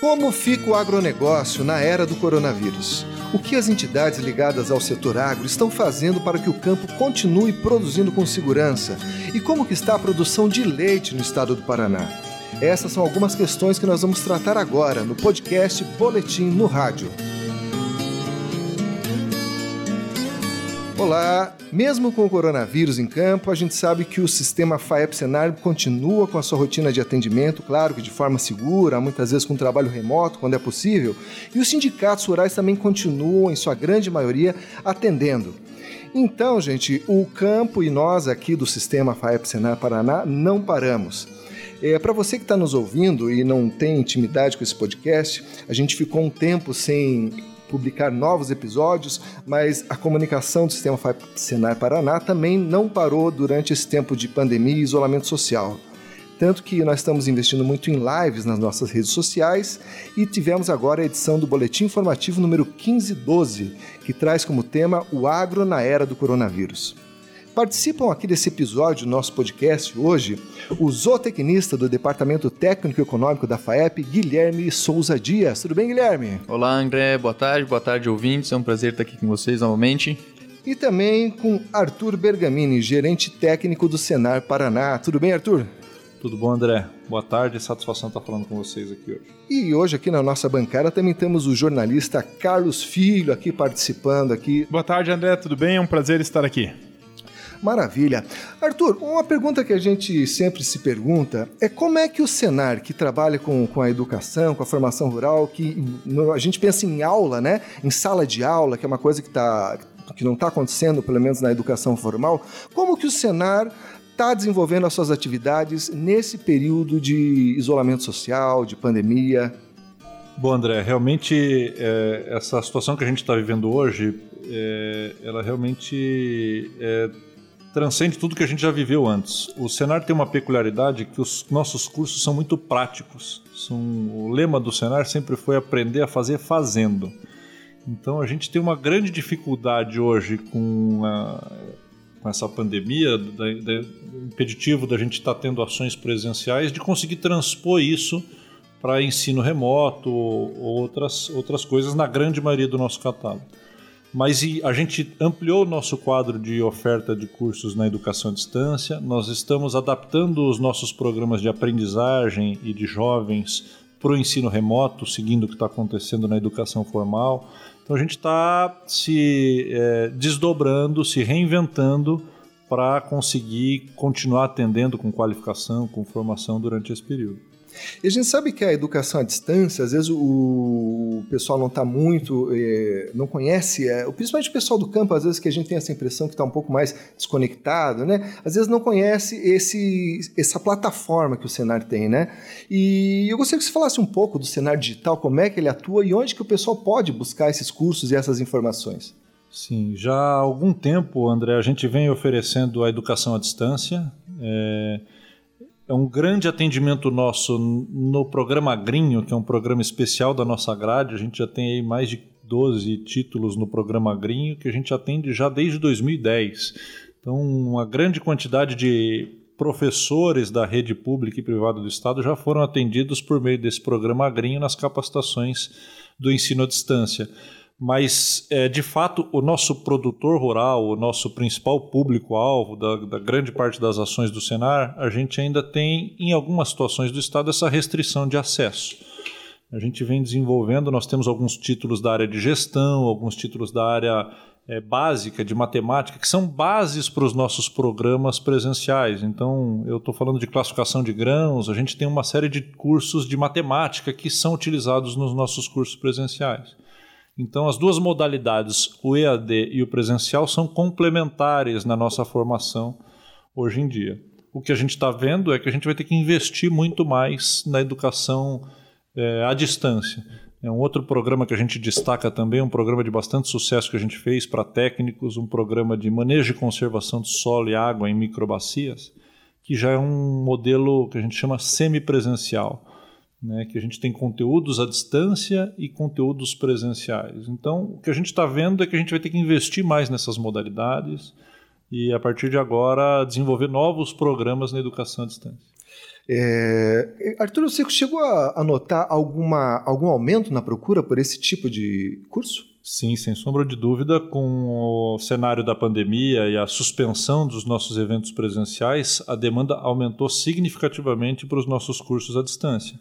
Como fica o agronegócio na era do coronavírus? O que as entidades ligadas ao setor agro estão fazendo para que o campo continue produzindo com segurança? E como que está a produção de leite no estado do Paraná? Essas são algumas questões que nós vamos tratar agora no podcast Boletim no Rádio. Olá! Mesmo com o coronavírus em campo, a gente sabe que o sistema FAEP-Senar continua com a sua rotina de atendimento, claro que de forma segura, muitas vezes com trabalho remoto, quando é possível, e os sindicatos rurais também continuam, em sua grande maioria, atendendo. Então, gente, o campo e nós aqui do sistema FAEP-Senar Paraná não paramos. É, Para você que está nos ouvindo e não tem intimidade com esse podcast, a gente ficou um tempo sem publicar novos episódios, mas a comunicação do Sistema FAP Senar Paraná também não parou durante esse tempo de pandemia e isolamento social. Tanto que nós estamos investindo muito em lives nas nossas redes sociais e tivemos agora a edição do Boletim Informativo número 1512, que traz como tema o agro na era do coronavírus. Participam aqui desse episódio do nosso podcast hoje o zootecnista do Departamento Técnico Econômico da FAEP, Guilherme Souza Dias. Tudo bem, Guilherme? Olá, André. Boa tarde. Boa tarde, ouvintes. É um prazer estar aqui com vocês novamente. E também com Arthur Bergamini, gerente técnico do Senar Paraná. Tudo bem, Arthur? Tudo bom, André? Boa tarde, satisfação estar falando com vocês aqui hoje. E hoje aqui na nossa bancada também temos o jornalista Carlos Filho aqui participando aqui. Boa tarde, André. Tudo bem? É um prazer estar aqui. Maravilha. Arthur, uma pergunta que a gente sempre se pergunta é como é que o Senar, que trabalha com, com a educação, com a formação rural, que a gente pensa em aula, né? Em sala de aula, que é uma coisa que, tá, que não está acontecendo, pelo menos na educação formal, como que o Senar está desenvolvendo as suas atividades nesse período de isolamento social, de pandemia? Bom, André, realmente é, essa situação que a gente está vivendo hoje, é, ela realmente é, transcende tudo que a gente já viveu antes. O Senar tem uma peculiaridade que os nossos cursos são muito práticos. São, o lema do Senar sempre foi aprender a fazer fazendo. Então a gente tem uma grande dificuldade hoje com, a, com essa pandemia, da, da, impeditivo da gente estar tá tendo ações presenciais, de conseguir transpor isso para ensino remoto ou outras, outras coisas na grande maioria do nosso catálogo mas a gente ampliou o nosso quadro de oferta de cursos na educação à distância. Nós estamos adaptando os nossos programas de aprendizagem e de jovens para o ensino remoto, seguindo o que está acontecendo na educação formal. Então a gente está se é, desdobrando, se reinventando para conseguir continuar atendendo com qualificação, com formação durante esse período. E a gente sabe que a educação à distância, às vezes o pessoal não está muito, é, não conhece, é, principalmente o pessoal do campo, às vezes que a gente tem essa impressão que está um pouco mais desconectado, né? Às vezes não conhece esse, essa plataforma que o Senar tem, né? E eu gostaria que você falasse um pouco do Senar Digital, como é que ele atua e onde que o pessoal pode buscar esses cursos e essas informações. Sim, já há algum tempo, André, a gente vem oferecendo a educação à distância. É é um grande atendimento nosso no programa Agrinho, que é um programa especial da nossa grade. A gente já tem aí mais de 12 títulos no programa Agrinho, que a gente atende já desde 2010. Então, uma grande quantidade de professores da rede pública e privada do Estado já foram atendidos por meio desse programa Agrinho nas capacitações do ensino à distância mas é, de fato o nosso produtor rural, o nosso principal público-alvo da, da, grande parte das ações do Senar, a gente ainda tem, em algumas situações do Estado, essa restrição de acesso. A gente vem desenvolvendo, nós temos alguns títulos da área de gestão, alguns títulos da área é, básica de matemática, que são bases para os nossos programas presenciais. Então, eu estou falando de classificação de grãos, a gente tem uma série de cursos de matemática que são utilizados nos nossos cursos presenciais. Então, as duas modalidades, o EAD e o presencial, são complementares na nossa formação hoje em dia. O que a gente está vendo é que a gente vai ter que investir muito mais na educação é, à distância. É um outro programa que a gente destaca também, um programa de bastante sucesso que a gente fez para técnicos, um programa de manejo e conservação de solo e água em microbacias, que já é um modelo que a gente chama semipresencial né, que a gente tem conteúdos à distância e conteúdos presenciais. Então, o que a gente está vendo é que a gente vai ter que investir mais nessas modalidades e, a partir de agora, desenvolver novos programas na educação à distância. É, Arthur, você chegou a, a notar alguma, algum aumento na procura por esse tipo de curso? Sim, sem sombra de dúvida, com o cenário da pandemia e a suspensão dos nossos eventos presenciais, a demanda aumentou significativamente para os nossos cursos à distância.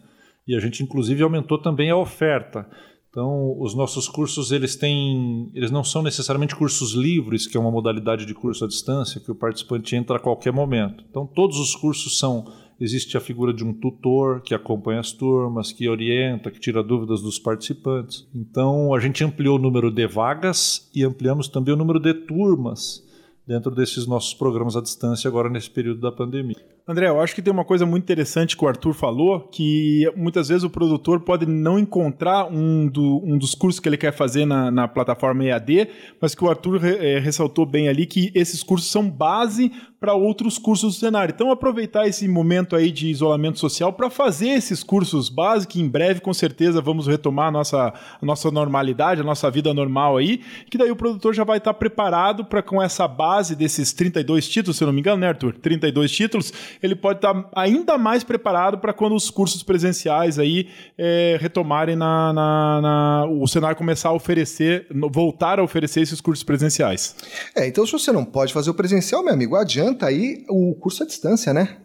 E a gente, inclusive, aumentou também a oferta. Então, os nossos cursos eles têm, eles não são necessariamente cursos livres, que é uma modalidade de curso à distância que o participante entra a qualquer momento. Então, todos os cursos são existe a figura de um tutor que acompanha as turmas, que orienta, que tira dúvidas dos participantes. Então, a gente ampliou o número de vagas e ampliamos também o número de turmas dentro desses nossos programas à distância agora nesse período da pandemia. André, eu acho que tem uma coisa muito interessante que o Arthur falou, que muitas vezes o produtor pode não encontrar um, do, um dos cursos que ele quer fazer na, na plataforma EAD, mas que o Arthur é, ressaltou bem ali que esses cursos são base para outros cursos do cenário. Então, aproveitar esse momento aí de isolamento social para fazer esses cursos básicos, que em breve, com certeza, vamos retomar a nossa, a nossa normalidade, a nossa vida normal aí, que daí o produtor já vai estar preparado para, com essa base desses 32 títulos, se eu não me engano, né, Arthur? 32 títulos, ele pode estar ainda mais preparado para quando os cursos presenciais aí é, retomarem na, na, na, o cenário começar a oferecer, voltar a oferecer esses cursos presenciais. É, então se você não pode fazer o presencial, meu amigo, adianta aí o curso à distância, né?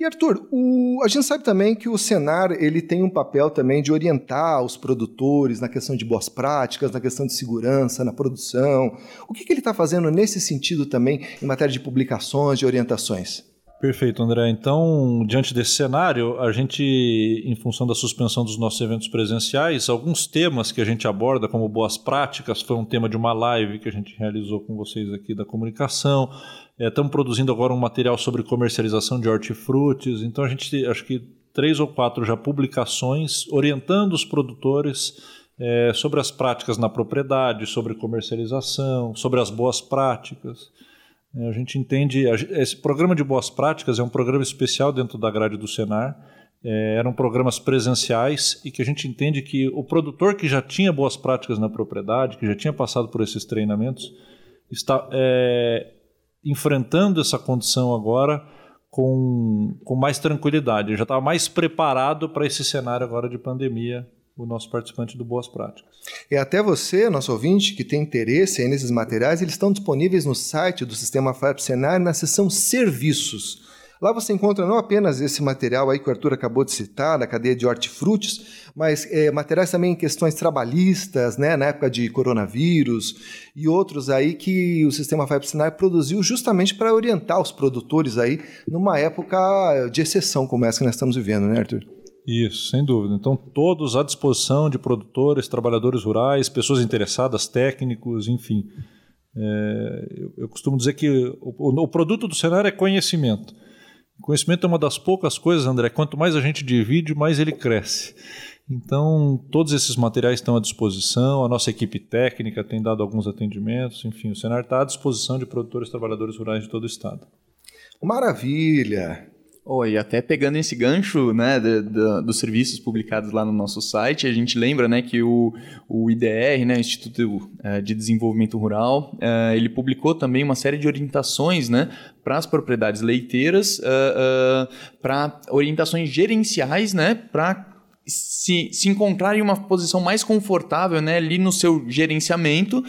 E Arthur, o, a gente sabe também que o Senar ele tem um papel também de orientar os produtores na questão de boas práticas, na questão de segurança, na produção. O que, que ele está fazendo nesse sentido também em matéria de publicações, de orientações? Perfeito, André. Então, diante desse cenário, a gente, em função da suspensão dos nossos eventos presenciais, alguns temas que a gente aborda, como boas práticas, foi um tema de uma live que a gente realizou com vocês aqui da comunicação. É, estamos produzindo agora um material sobre comercialização de hortifrutis. Então, a gente, acho que três ou quatro já publicações orientando os produtores é, sobre as práticas na propriedade, sobre comercialização, sobre as boas práticas. É, a gente entende. Esse programa de boas práticas é um programa especial dentro da grade do Senar. É, eram programas presenciais e que a gente entende que o produtor que já tinha boas práticas na propriedade, que já tinha passado por esses treinamentos, está é, enfrentando essa condição agora com, com mais tranquilidade. já estava mais preparado para esse cenário agora de pandemia o nosso participante do Boas Práticas. E até você, nosso ouvinte, que tem interesse nesses materiais, eles estão disponíveis no site do Sistema FAP Senar na seção Serviços. Lá você encontra não apenas esse material aí que o Arthur acabou de citar, da cadeia de hortifrutis, mas é, materiais também em questões trabalhistas, né, na época de coronavírus, e outros aí que o sistema FAP Senar produziu justamente para orientar os produtores aí numa época de exceção como essa que nós estamos vivendo, né, Arthur? Isso, sem dúvida. Então, todos à disposição de produtores, trabalhadores rurais, pessoas interessadas, técnicos, enfim. É, eu, eu, costumo dizer que o, o, produto do cenário é conhecimento. Conhecimento é uma das poucas coisas, André. Quanto mais a gente divide, mais ele cresce. Então, todos esses materiais estão à disposição. A nossa equipe técnica tem dado alguns atendimentos. Enfim, o cenário está à disposição de produtores e trabalhadores rurais de todo o estado. Maravilha! Oh, e até pegando esse gancho né, dos serviços publicados lá no nosso site, a gente lembra né, que o, o IDR, né, Instituto uh, de Desenvolvimento Rural, uh, ele publicou também uma série de orientações né, para as propriedades leiteiras, uh, para orientações gerenciais, né, para se, se encontrar em uma posição mais confortável né, ali no seu gerenciamento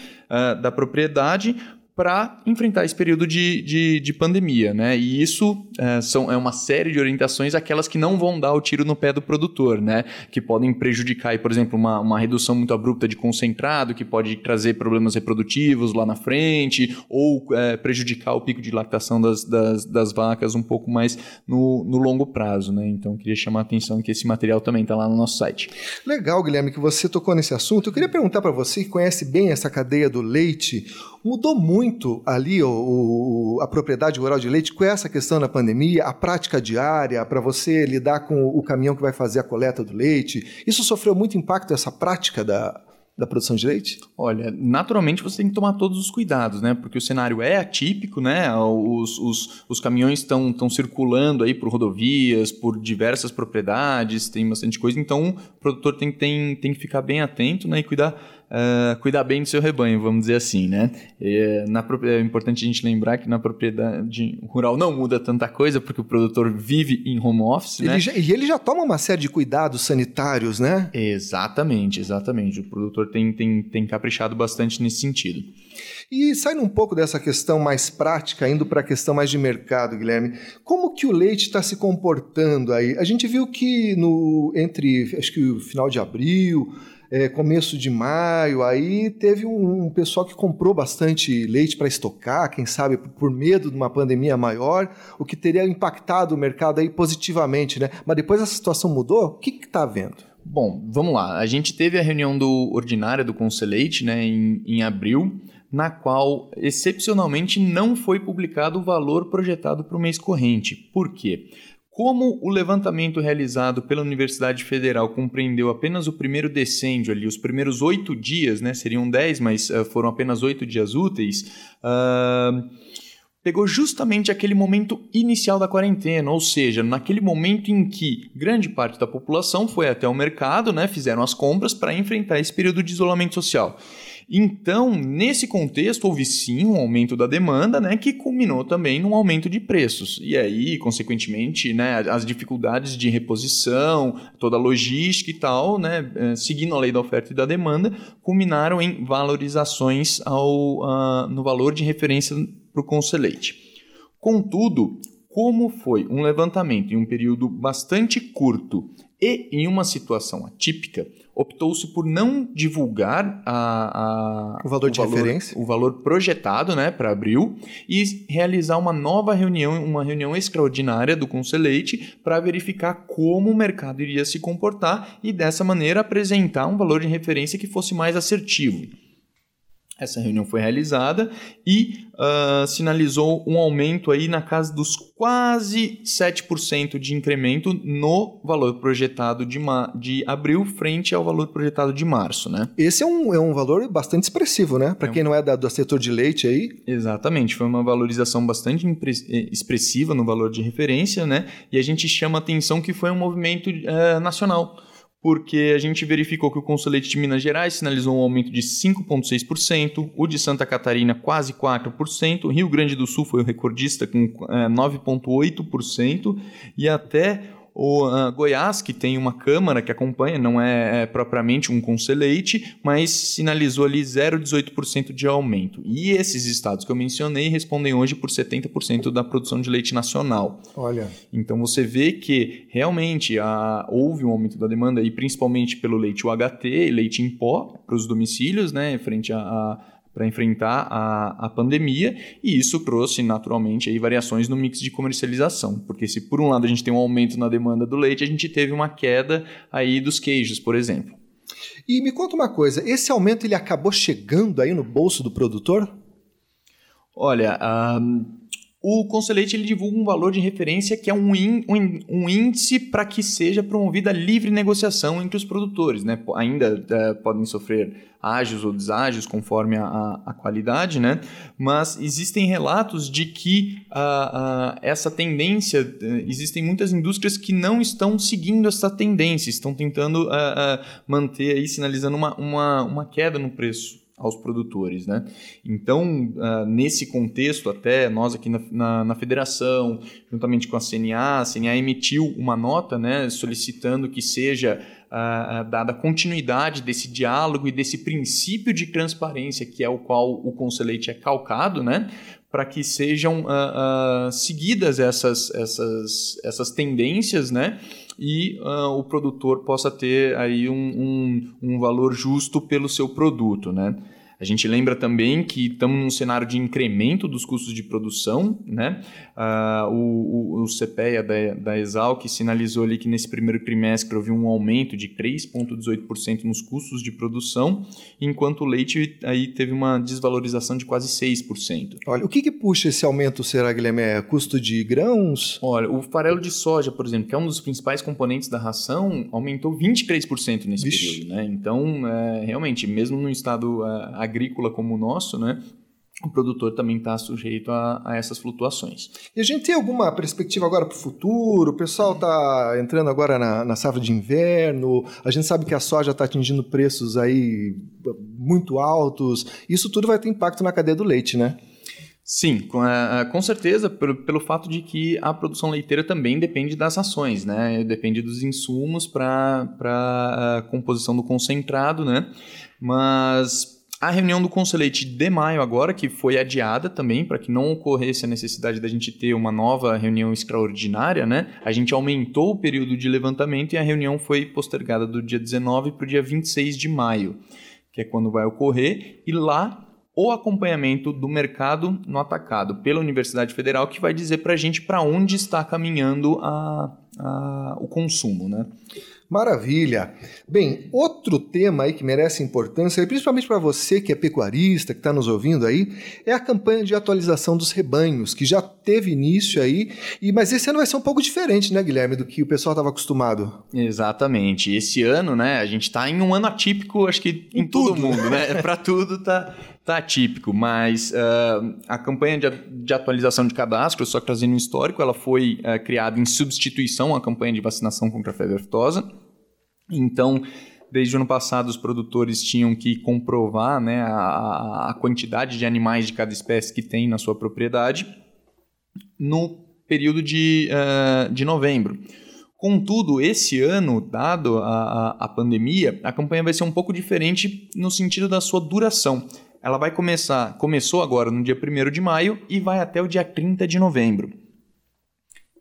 da propriedade para enfrentar esse período de, de, de, pandemia, né? E isso é, são, é uma série de orientações, aquelas que não vão dar o tiro no pé do produtor, né? Que podem prejudicar, por exemplo, uma, uma redução muito abrupta de concentrado, que pode trazer problemas reprodutivos lá na frente, ou é, prejudicar o pico de lactação das, das, das, vacas um pouco mais no, no longo prazo, né? Então, queria chamar a atenção que esse material também está lá no nosso site. Legal, Guilherme, que você tocou nesse assunto. Eu queria perguntar para você que conhece bem essa cadeia do leite, mudou muito ali o, o, a propriedade rural de leite com essa questão da pandemia, a prática diária para você lidar com o caminhão que vai fazer a coleta do leite. Isso sofreu muito impacto essa prática da, da produção de leite? Olha, naturalmente você tem que tomar todos os cuidados, né? Porque o cenário é atípico, né? Os, os, os caminhões estão circulando aí por rodovias, por diversas propriedades, tem bastante coisa, então o produtor tem, tem, tem que ficar bem atento né? e cuidar uh, cuidar bem do seu rebanho, vamos dizer assim, né? É, na, é importante a gente lembrar que na propriedade rural não muda tanta coisa, porque o produtor vive em home office, ele né? Já, e ele já toma uma série de cuidados sanitários, né? Exatamente, exatamente. O produtor tem, tem, tem caprichado bastante nesse sentido. E saindo um pouco dessa questão mais prática, indo para a questão mais de mercado, Guilherme, como que o leite está se comportando aí? A gente viu que no entre, acho que o final de abril, é, começo de maio, aí teve um, um pessoal que comprou bastante leite para estocar, quem sabe por medo de uma pandemia maior, o que teria impactado o mercado aí positivamente, né? Mas depois a situação mudou, o que está vendo? Bom, vamos lá. A gente teve a reunião do ordinária do Conselheite né, em, em abril, na qual, excepcionalmente, não foi publicado o valor projetado para o mês corrente. Por quê? Como o levantamento realizado pela Universidade Federal compreendeu apenas o primeiro decêndio ali, os primeiros oito dias, né, seriam dez, mas uh, foram apenas oito dias úteis, uh, pegou justamente aquele momento inicial da quarentena, ou seja, naquele momento em que grande parte da população foi até o mercado, né, fizeram as compras para enfrentar esse período de isolamento social. Então, nesse contexto, houve sim um aumento da demanda, né, que culminou também num aumento de preços. E aí, consequentemente, né, as dificuldades de reposição, toda a logística e tal, né, eh, seguindo a lei da oferta e da demanda, culminaram em valorizações ao, uh, no valor de referência para o Conselheite. Contudo, como foi um levantamento em um período bastante curto e em uma situação atípica, optou-se por não divulgar a, a o valor o de valor, referência, o valor projetado, né, para abril e realizar uma nova reunião, uma reunião extraordinária do Conselheite para verificar como o mercado iria se comportar e dessa maneira apresentar um valor de referência que fosse mais assertivo. Essa reunião foi realizada e uh, sinalizou um aumento aí na casa dos quase 7% de incremento no valor projetado de, de abril frente ao valor projetado de março, né? Esse é um, é um valor bastante expressivo, né? Para é quem um... não é da, do setor de leite aí. Exatamente, foi uma valorização bastante eh, expressiva no valor de referência, né? E a gente chama atenção que foi um movimento uh, nacional porque a gente verificou que o Consulete de Minas Gerais sinalizou um aumento de 5,6%, o de Santa Catarina quase 4%, Rio Grande do Sul foi o recordista com é, 9,8% e até o uh, Goiás, que tem uma Câmara que acompanha, não é, é propriamente um conselheite, mas sinalizou ali 0,18% de aumento. E esses estados que eu mencionei respondem hoje por 70% da produção de leite nacional. Olha. Então você vê que realmente a, houve um aumento da demanda, e principalmente pelo leite UHT, leite em pó para os domicílios, né, frente a, a para enfrentar a, a pandemia e isso trouxe naturalmente aí variações no mix de comercialização, porque se por um lado a gente tem um aumento na demanda do leite, a gente teve uma queda aí dos queijos, por exemplo. E me conta uma coisa, esse aumento ele acabou chegando aí no bolso do produtor? Olha, um, o Conselheite ele divulga um valor de referência que é um, in, um, índice para que seja promovida livre negociação entre os produtores. Né? Ainda é, podem sofrer ágios ou deságios conforme a, a, qualidade, né? mas existem relatos de que essa tendência, é, existem muitas indústrias que não estão seguindo essa tendência, estão tentando manter aí, sinalizando uma, uma, uma queda no preço aos produtores. Né? Então, uh, nesse contexto, até nós aqui na, na, na, federação, juntamente com a CNA, a CNA emitiu uma nota né, solicitando que seja uh, dada continuidade desse diálogo e desse princípio de transparência que é o qual o Conselheite é calcado, né, para que sejam uh, seguidas essas, essas, essas tendências, né, e uh, o produtor possa ter aí um, um, um valor justo pelo seu produto, né? A gente lembra também que estamos num cenário de incremento dos custos de produção, né? Uh, o, o, o CPEA da, da Exalc sinalizou ali que nesse primeiro trimestre houve um aumento de 3,18% nos custos de produção, enquanto o leite aí teve uma desvalorização de quase 6%. Olha, o que, que puxa esse aumento, será, Guilherme? É custo de grãos? Olha, o farelo de soja, por exemplo, que é um dos principais componentes da ração, aumentou 23% nesse Vixe. período, né? Então, é, realmente, mesmo no estado uh, agrícola como o nosso, né? o produtor também está sujeito a, a, essas flutuações. E a gente tem alguma perspectiva agora para o futuro? O pessoal está entrando agora na, na, safra de inverno, a gente sabe que a soja está atingindo preços aí muito altos. Isso tudo vai ter impacto na cadeia do leite, né? Sim, com, é, é, com certeza, pelo, pelo fato de que a produção leiteira também depende das ações, né? Depende dos insumos para a composição do concentrado, né? Mas a reunião do Conselhete de maio agora, que foi adiada também, para que não ocorresse a necessidade da gente ter uma nova reunião extraordinária, né? A gente aumentou o período de levantamento e a reunião foi postergada do dia 19 para o dia 26 de maio, que é quando vai ocorrer, e lá o acompanhamento do mercado no atacado pela Universidade Federal, que vai dizer para a gente para onde está caminhando a, a, o consumo. Né? Maravilha. Bem, outro tema aí que merece importância, principalmente para você que é pecuarista, que está nos ouvindo aí, é a campanha de atualização dos rebanhos, que já teve início aí, e mas esse ano vai ser um pouco diferente, né, Guilherme, do que o pessoal estava acostumado. Exatamente. Esse ano, né, a gente está em um ano atípico, acho que em, em todo mundo, né? para tudo tá tá atípico, mas uh, a campanha de, de, atualização de cadastro, só trazendo um histórico, ela foi uh, criada em substituição à campanha de vacinação contra a febre aftosa. Então, desde o ano passado, os produtores tinham que comprovar né, a, a quantidade de animais de cada espécie que tem na sua propriedade no período de, uh, de novembro. Contudo, esse ano, dado a, a, a, pandemia, a campanha vai ser um pouco diferente no sentido da sua duração. Ela vai começar, começou agora no dia 1 de maio e vai até o dia 30 de novembro.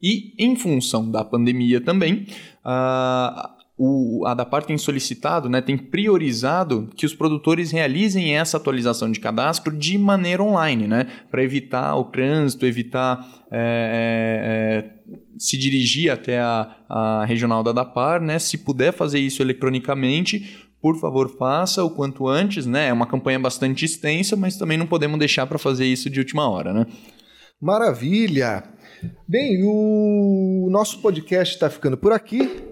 E em função da pandemia também, uh, o, a Dapar tem solicitado, né, tem priorizado que os produtores realizem essa atualização de cadastro de maneira online, né, para evitar o trânsito, evitar é, é, se dirigir até a, a regional da Dapar, né, se puder fazer isso eletronicamente, por favor, faça o quanto antes, né? É uma campanha bastante extensa, mas também não podemos deixar para fazer isso de última hora, né? Maravilha! Bem, o nosso podcast está ficando por aqui.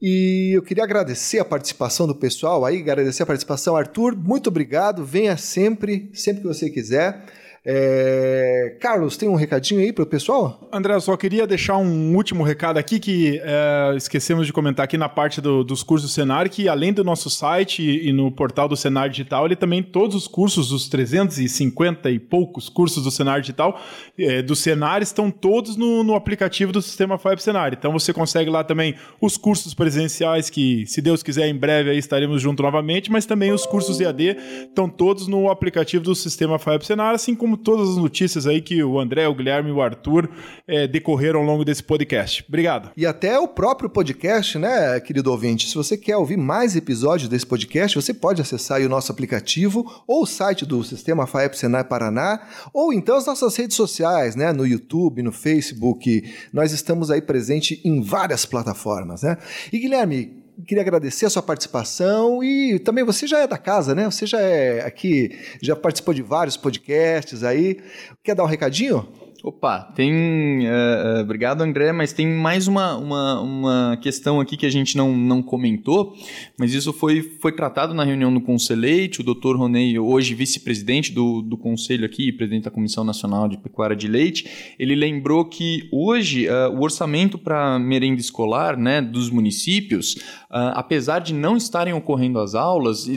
E eu queria agradecer a participação do pessoal aí, agradecer a participação. Arthur, muito obrigado. Venha sempre, sempre que você quiser. É... Carlos, tem um recadinho aí para o pessoal? André, eu só queria deixar um último recado aqui que é, esquecemos de comentar aqui na parte do, dos cursos do Senar, que além do nosso site e, e, no portal do Senar Digital, ele também todos os cursos, os 350 e poucos cursos do Senar Digital, é, do Senar, estão todos no, no aplicativo do Sistema FAB Senar. Então você consegue lá também os cursos presenciais, que se Deus quiser em breve aí estaremos juntos novamente, mas também os cursos EAD estão todos no aplicativo do Sistema FAB Senar, assim como como todas as notícias aí que o André, o Guilherme e o Arthur é, decorreram ao longo desse podcast. Obrigado. E até o próprio podcast, né, querido ouvinte? Se você quer ouvir mais episódios desse podcast, você pode acessar o nosso aplicativo ou o site do Sistema FAEP Senai Paraná, ou então as nossas redes sociais, né, no YouTube, no Facebook. Nós estamos aí presente em várias plataformas, né? E Guilherme, queria agradecer a sua participação e também você já é da casa, né? Você já é aqui, já participou de vários podcasts aí. Quer dar um recadinho? Opa, tem. Uh, obrigado, André, mas tem mais uma, uma, uma questão aqui que a gente não, não comentou, mas isso foi, foi tratado na reunião do Conselheite. O doutor Ronei, hoje vice-presidente do, do Conselho aqui, presidente da Comissão Nacional de Pecuária de Leite, ele lembrou que hoje uh, o orçamento para merenda escolar né, dos municípios, uh, apesar de não estarem ocorrendo as aulas,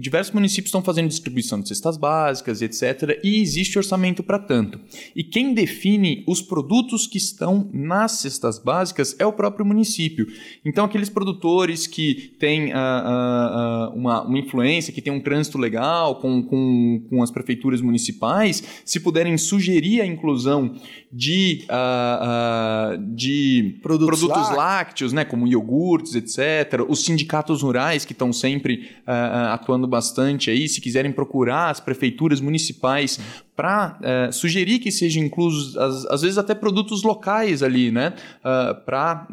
diversos municípios estão fazendo distribuição de cestas básicas, etc., e existe orçamento para tanto. E quem define os produtos que estão nas cestas básicas é o próprio município. Então, aqueles produtores que têm uh, uh, uma, uma, influência, que têm um trânsito legal com, com, com as prefeituras municipais, se puderem sugerir a inclusão de, de produtos, produtos lácteos, né, como iogurtes, etc. Os sindicatos rurais que estão sempre atuando bastante aí, se quiserem procurar as prefeituras municipais para é, sugerir que sejam inclusos, às, às, vezes até produtos locais ali, né? Uh, para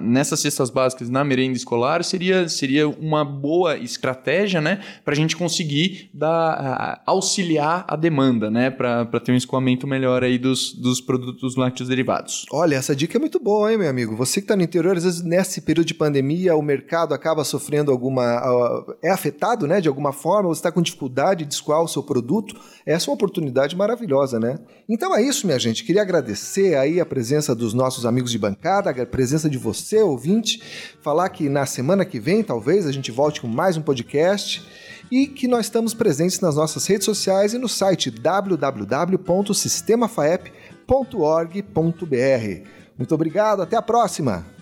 nessas cestas básicas, na merenda escolar, seria, seria uma boa estratégia, né? Para a gente conseguir dar, auxiliar a demanda, né? Para ter um escoamento melhor aí dos, dos produtos lácteos derivados. Olha, essa dica é muito boa, hein, meu amigo? Você que está no interior, às vezes nesse período de pandemia, o mercado acaba sofrendo alguma. Uh, é afetado, né? De alguma forma, você está com dificuldade de escoar o seu produto. Essa é uma maravilhosa, né? Então é isso, minha gente. Queria agradecer aí a presença dos nossos amigos de bancada, a presença de você, ouvinte. Falar que na semana que vem, talvez, a gente volte com mais um podcast e que nós estamos presentes nas nossas redes sociais e no site www.sistemafaep.org.br. Muito obrigado, até a próxima!